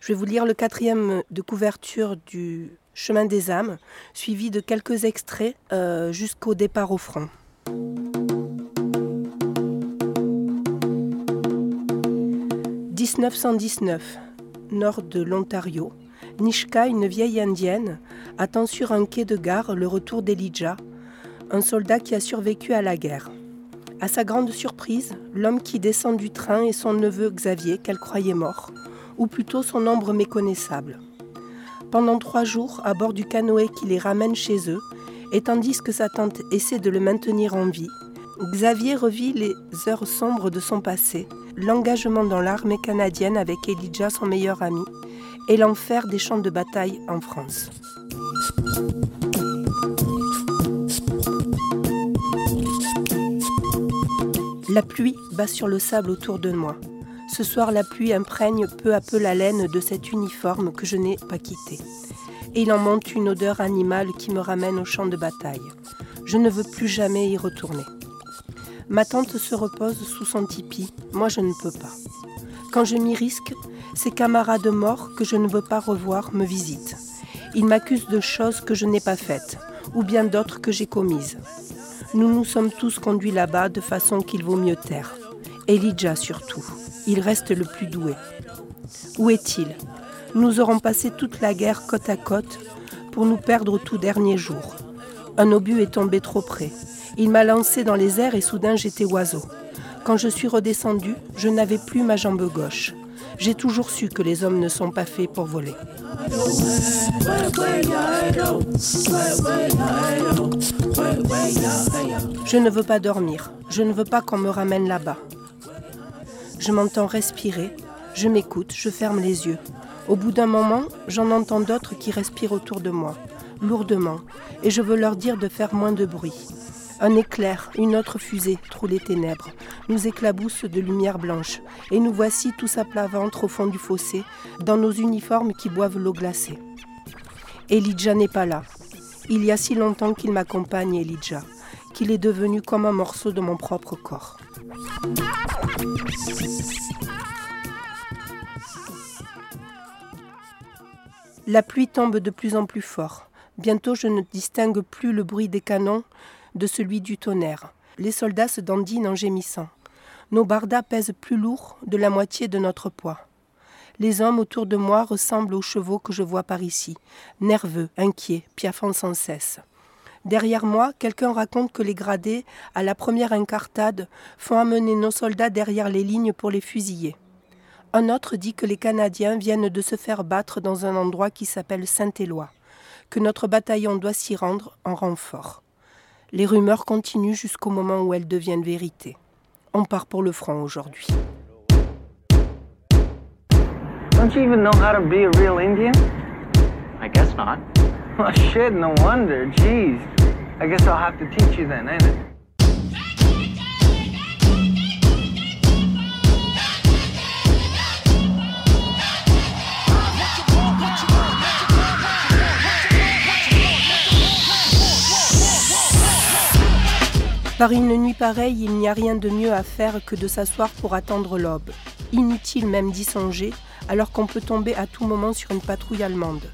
Je vais vous lire le quatrième de couverture du Chemin des âmes, suivi de quelques extraits euh, jusqu'au départ au front. 1919, nord de l'Ontario, Nishka, une vieille indienne, attend sur un quai de gare le retour d'Elijah, un soldat qui a survécu à la guerre. À sa grande surprise, l'homme qui descend du train est son neveu Xavier, qu'elle croyait mort, ou plutôt son ombre méconnaissable. Pendant trois jours, à bord du canoë qui les ramène chez eux, et tandis que sa tante essaie de le maintenir en vie, Xavier revit les heures sombres de son passé, l'engagement dans l'armée canadienne avec Elijah, son meilleur ami, et l'enfer des champs de bataille en France. La pluie bat sur le sable autour de moi. Ce soir, la pluie imprègne peu à peu la laine de cet uniforme que je n'ai pas quitté. Et il en monte une odeur animale qui me ramène au champ de bataille. Je ne veux plus jamais y retourner. Ma tante se repose sous son tipi, moi je ne peux pas. Quand je m'y risque, ces camarades morts que je ne veux pas revoir me visitent. Ils m'accusent de choses que je n'ai pas faites, ou bien d'autres que j'ai commises. Nous nous sommes tous conduits là-bas de façon qu'il vaut mieux taire. Elijah surtout. Il reste le plus doué. Où est-il? Nous aurons passé toute la guerre côte à côte pour nous perdre au tout dernier jour. Un obus est tombé trop près. Il m'a lancé dans les airs et soudain j'étais oiseau. Quand je suis redescendu, je n'avais plus ma jambe gauche. J'ai toujours su que les hommes ne sont pas faits pour voler. Je ne veux pas dormir. Je ne veux pas qu'on me ramène là-bas. Je m'entends respirer. Je m'écoute. Je ferme les yeux. Au bout d'un moment, j'en entends d'autres qui respirent autour de moi, lourdement, et je veux leur dire de faire moins de bruit. Un éclair, une autre fusée troue les ténèbres, nous éclabousse de lumière blanche, et nous voici tous à plat ventre au fond du fossé, dans nos uniformes qui boivent l'eau glacée. Elijah n'est pas là. Il y a si longtemps qu'il m'accompagne, Elijah, qu'il est devenu comme un morceau de mon propre corps. La pluie tombe de plus en plus fort. Bientôt je ne distingue plus le bruit des canons de celui du tonnerre. Les soldats se dandinent en gémissant. Nos bardas pèsent plus lourd de la moitié de notre poids. Les hommes autour de moi ressemblent aux chevaux que je vois par ici, nerveux, inquiets, piaffant sans cesse. Derrière moi, quelqu'un raconte que les gradés, à la première incartade, font amener nos soldats derrière les lignes pour les fusiller. Un autre dit que les Canadiens viennent de se faire battre dans un endroit qui s'appelle Saint-Éloi, que notre bataillon doit s'y rendre en renfort. Les rumeurs continuent jusqu'au moment où elles deviennent vérité. On part pour le front aujourd'hui. Don't you even know how to be a real Indian? I guess not. Oh shit, no wonder. Jeez. I guess I'll have to teach you then, ain't it? Par une nuit pareille, il n'y a rien de mieux à faire que de s'asseoir pour attendre l'aube. Inutile même d'y songer, alors qu'on peut tomber à tout moment sur une patrouille allemande.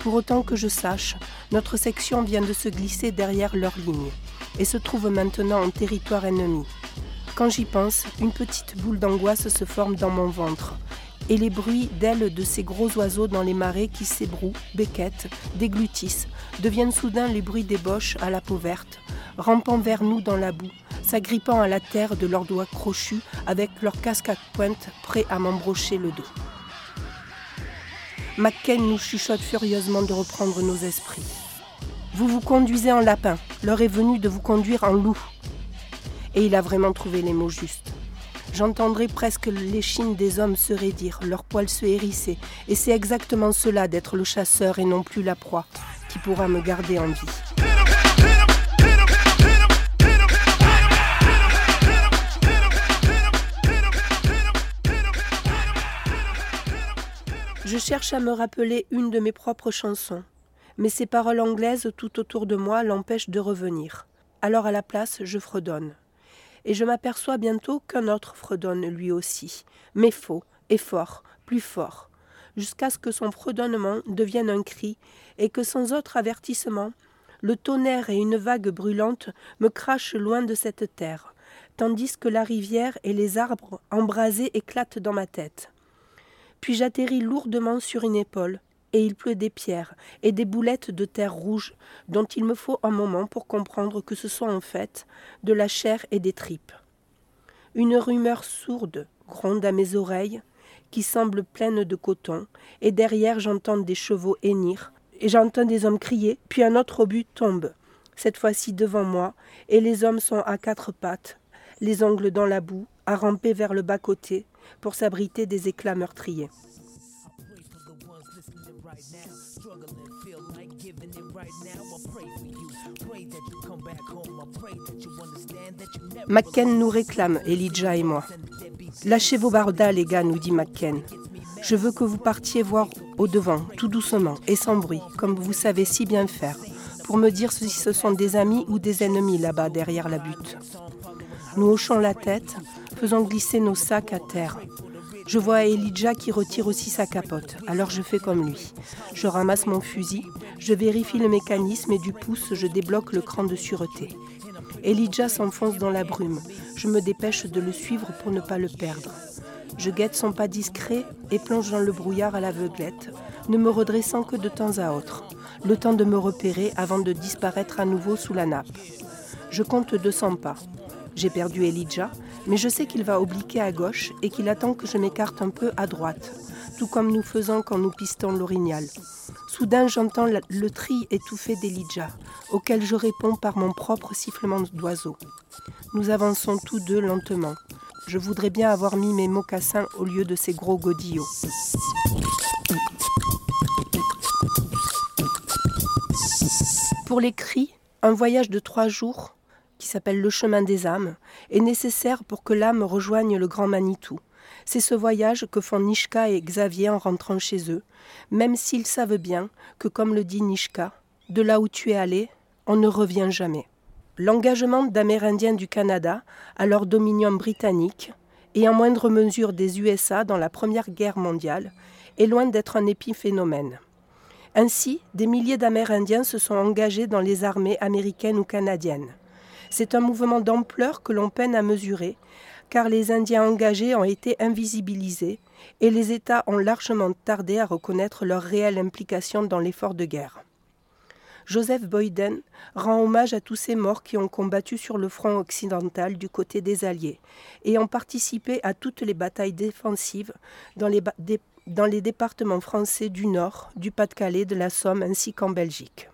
Pour autant que je sache, notre section vient de se glisser derrière leur ligne et se trouve maintenant en territoire ennemi. Quand j'y pense, une petite boule d'angoisse se forme dans mon ventre, et les bruits d'ailes de ces gros oiseaux dans les marais qui s'ébrouent, béquettent, déglutissent, deviennent soudain les bruits des boches à la peau verte, rampant vers nous dans la boue, s'agrippant à la terre de leurs doigts crochus avec leurs casques à pointe prêts à m'embrocher le dos. McCain nous chuchote furieusement de reprendre nos esprits. Vous vous conduisez en lapin, l'heure est venue de vous conduire en loup. Et il a vraiment trouvé les mots justes. J'entendrai presque l'échine des hommes se raidir, leurs poils se hérisser, et c'est exactement cela d'être le chasseur et non plus la proie qui pourra me garder en vie. Je cherche à me rappeler une de mes propres chansons, mais ces paroles anglaises tout autour de moi l'empêchent de revenir. Alors à la place, je fredonne. Et je m'aperçois bientôt qu'un autre fredonne lui aussi, mais faux et fort, plus fort, jusqu'à ce que son fredonnement devienne un cri et que sans autre avertissement, le tonnerre et une vague brûlante me crachent loin de cette terre, tandis que la rivière et les arbres embrasés éclatent dans ma tête. Puis j'atterris lourdement sur une épaule, et il pleut des pierres et des boulettes de terre rouge dont il me faut un moment pour comprendre que ce sont en fait de la chair et des tripes. Une rumeur sourde gronde à mes oreilles, qui semble pleine de coton, et derrière j'entends des chevaux hennir, et j'entends des hommes crier, puis un autre obus tombe, cette fois-ci devant moi, et les hommes sont à quatre pattes, les ongles dans la boue, à ramper vers le bas-côté, pour s'abriter des éclats meurtriers. McKen nous réclame, Elijah et moi. Lâchez vos bardas, les gars, nous dit McKen. Je veux que vous partiez voir au devant, tout doucement et sans bruit, comme vous savez si bien faire, pour me dire si ce sont des amis ou des ennemis là-bas derrière la butte. Nous hochons la tête, faisant glisser nos sacs à terre. Je vois Elijah qui retire aussi sa capote, alors je fais comme lui. Je ramasse mon fusil, je vérifie le mécanisme et du pouce je débloque le cran de sûreté. Elijah s'enfonce dans la brume. Je me dépêche de le suivre pour ne pas le perdre. Je guette son pas discret et plonge dans le brouillard à l'aveuglette, ne me redressant que de temps à autre, le temps de me repérer avant de disparaître à nouveau sous la nappe. Je compte 200 pas. J'ai perdu Elijah, Mais je sais qu'il va obliquer à gauche et qu'il attend que je m'écarte un peu à droite, tout comme nous faisons quand nous pistons l'orignal. Soudain, j'entends le tri étouffé d'Elijah, auquel je réponds par mon propre sifflement d'oiseau. Nous avançons tous deux lentement. Je voudrais bien avoir mis mes mocassins au lieu de ces gros godillots. Pour les cris, un voyage de trois jours, qui s'appelle le chemin des âmes, est nécessaire pour que l'âme rejoigne le grand Manitou. C'est ce voyage que font Nishka et Xavier en rentrant chez eux, même s'ils savent bien que, comme le dit Nishka, de là où tu es allé, on ne revient jamais. L'engagement d'Amérindiens du Canada à leur dominion britannique, et en moindre mesure des USA dans la Première Guerre mondiale, est loin d'être un épiphénomène. Ainsi, des milliers d'Amérindiens se sont engagés dans les armées américaines ou canadiennes. C'est un mouvement d'ampleur que l'on peine à mesurer, car les Indiens engagés ont été invisibilisés et les États ont largement tardé à reconnaître leur réelle implication dans l'effort de guerre. Joseph Boyden rend hommage à tous ces morts qui ont combattu sur le front occidental du côté des Alliés et ont participé à toutes les batailles défensives dans les, dans les départements français du Nord, du Pas-de-Calais, de la Somme ainsi qu'en Belgique.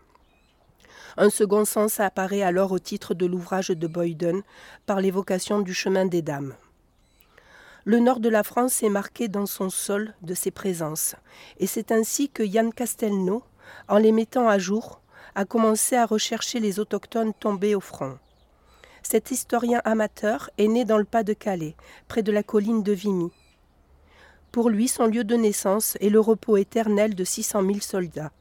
Un second sens apparaît alors au titre de l'ouvrage de Boyden par l'évocation du chemin des dames. Le nord de la France est marqué dans son sol de ses présences, et c'est ainsi que Yann Castelnau, en les mettant à jour, a commencé à rechercher les autochtones tombés au front. Cet historien amateur est né dans le Pas-de-Calais, près de la colline de Vimy. Pour lui, son lieu de naissance est le repos éternel de 600 000 soldats.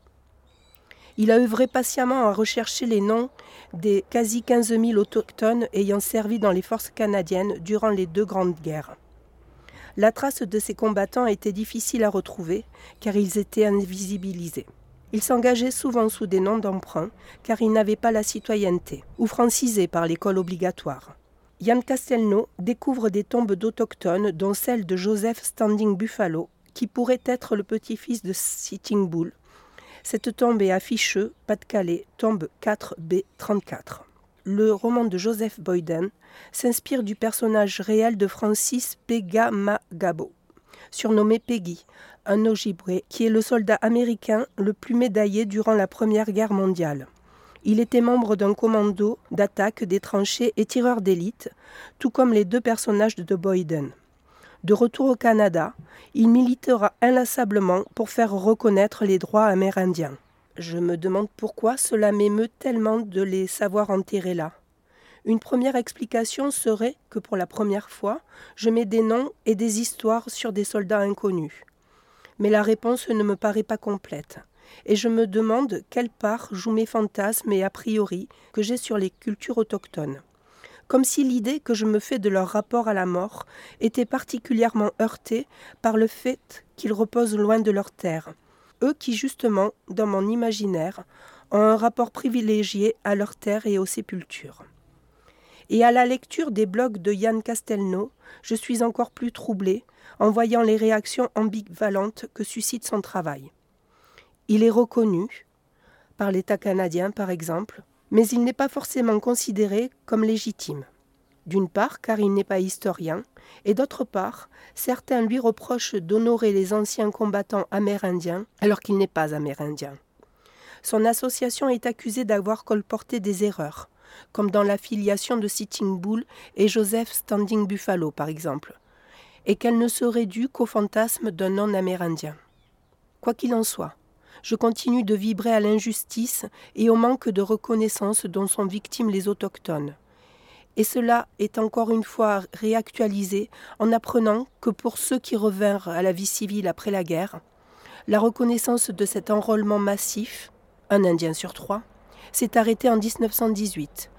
Il a œuvré patiemment à rechercher les noms des quasi 15 000 autochtones ayant servi dans les forces canadiennes durant les deux grandes guerres. La trace de ces combattants était difficile à retrouver car ils étaient invisibilisés. Ils s'engageaient souvent sous des noms d'emprunt, car ils n'avaient pas la citoyenneté, ou francisés par l'école obligatoire. Yann Castelnau découvre des tombes d'autochtones, dont celle de Joseph Standing Buffalo, qui pourrait être le petit-fils de Sitting Bull. Cette tombe est à Ficheux, Pas-de-Calais, tombe 4B34. Le roman de Joseph Boyden s'inspire du personnage réel de Francis Pegamagabo, surnommé Peggy, un Ojibwe, qui est le soldat américain le plus médaillé durant la Première Guerre mondiale. Il était membre d'un commando d'attaque des tranchées et tireur d'élite, tout comme les deux personnages de Boyden. De retour au Canada, il militera inlassablement pour faire reconnaître les droits amérindiens. Je me demande pourquoi cela m'émeut tellement de les savoir enterrés là. Une première explication serait que pour la première fois, je mets des noms et des histoires sur des soldats inconnus mais la réponse ne me paraît pas complète. Et je me demande quelle part jouent mes fantasmes et a priori que j'ai sur les cultures autochtones. Comme si l'idée que je me fais de leur rapport à la mort était particulièrement heurtée par le fait qu'ils reposent loin de leur terre. Eux qui, justement, dans mon imaginaire, ont un rapport privilégié à leur terre et aux sépultures. Et à la lecture des blogs de Yann Castelnau, je suis encore plus troublée en voyant les réactions ambivalentes que suscite son travail. Il est reconnu, par l'État canadien par exemple, mais il n'est pas forcément considéré comme légitime. D'une part, car il n'est pas historien, et d'autre part, certains lui reprochent d'honorer les anciens combattants amérindiens alors qu'il n'est pas amérindien. Son association est accusée d'avoir colporté des erreurs, comme dans l'affiliation de Sitting Bull et Joseph Standing Buffalo par exemple, et qu'elle ne serait due qu'au fantasme d'un non-amérindien. Quoi qu'il en soit, je continue de vibrer à l'injustice et au manque de reconnaissance dont sont victimes les autochtones. Et cela est encore une fois réactualisé en apprenant que pour ceux qui revinrent à la vie civile après la guerre, la reconnaissance de cet enrôlement massif, un Indien sur trois, s'est arrêtée en 1918.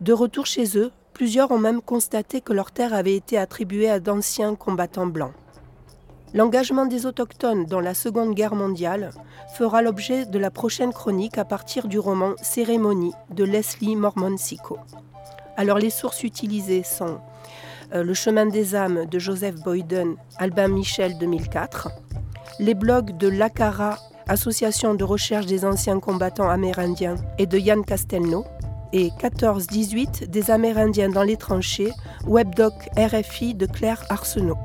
De retour chez eux, Plusieurs ont même constaté que leur terre avait été attribuée à d'anciens combattants blancs. L'engagement des Autochtones dans la Seconde Guerre mondiale fera l'objet de la prochaine chronique à partir du roman Cérémonie de Leslie Mormon Sico. Alors les sources utilisées sont euh, Le chemin des âmes de Joseph Boyden, Albin Michel 2004, les blogs de l'ACARA, Association de recherche des anciens combattants amérindiens, et de Yann Castelnau, et 14-18 des Amérindiens dans les tranchées, webdoc RFI de Claire Arsenault.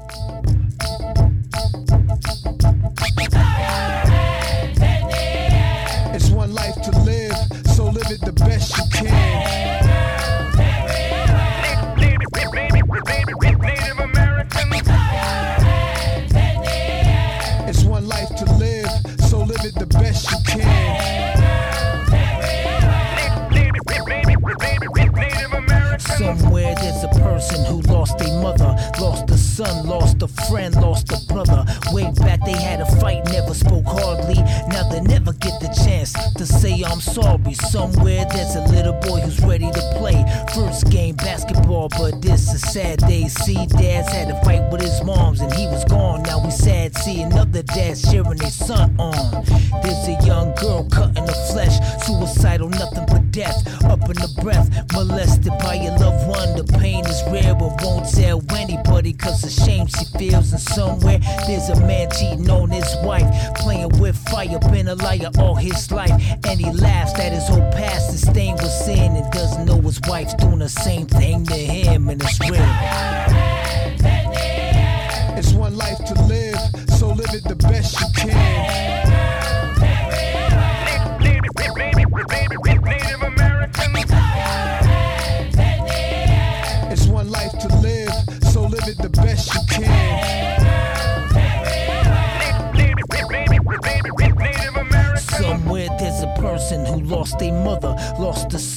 Somewhere there's a person who lost a mother, lost a son, lost a friend, lost a brother. Way back they had a fight, never spoke hardly. Now they never get the chance to say I'm sorry. Somewhere there's a little boy who's ready to play. First game basketball, but this a sad day. See, dads had a fight with his moms and he was gone. Now we sad see another dad cheering his son on. There's a young girl cutting in the flesh, suicidal, nothing but death. Up in the breath, molested by your loved one. The pain is real, but won't tell anybody cause the shame she feels. And somewhere there's a man cheating on his wife, playing with fire, been a liar all his life. And he laughs that his whole past is stained with sin and doesn't know his wife's doing the same thing to him, and it's real. It's one life to live, so live it the best you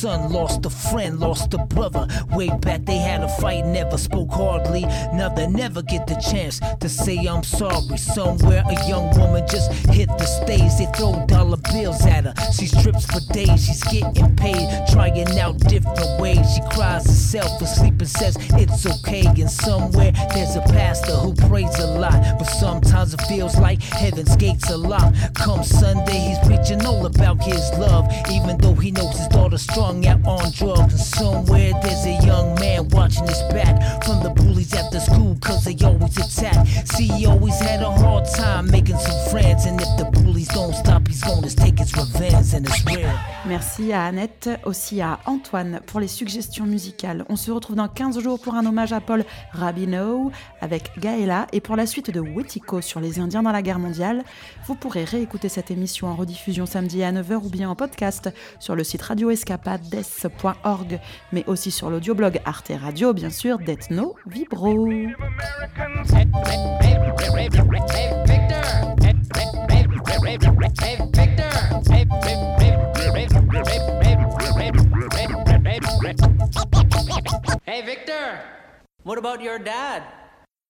son, lost a friend, lost a brother. Way back they had a fight, never spoke hardly. Now they never get the chance to say I'm sorry. Somewhere a young woman just hit the stage, they throw dollar bills at her. She strips for days, she's getting paid, trying out different ways. She cries herself asleep and says it's okay. And somewhere there's a pastor who prays a lot, but sometimes it feels like heaven's gates are locked. Come Sunday, he's preaching all about his love, even though he knows his daughter's strung out on drugs. And somewhere there's a young man watching his back from the bullies after school, cause they always attack. See, he always had a hard time making some friends, and if the bullies don't stop, he's gonna take his revenge, and it's real. Merci à Annette, aussi à Antoine pour les suggestions musicales. On se retrouve dans 15 jours pour un hommage à Paul Rabinow avec Gaëla et pour la suite de Wetiko sur les Indiens dans la guerre mondiale. Vous pourrez réécouter cette émission en rediffusion samedi à 9h ou bien en podcast sur le site radioescapades.org mais aussi sur l'audioblog Arte Radio, bien sûr, d'Ethno Vibro. Hey, Victor! What about your dad?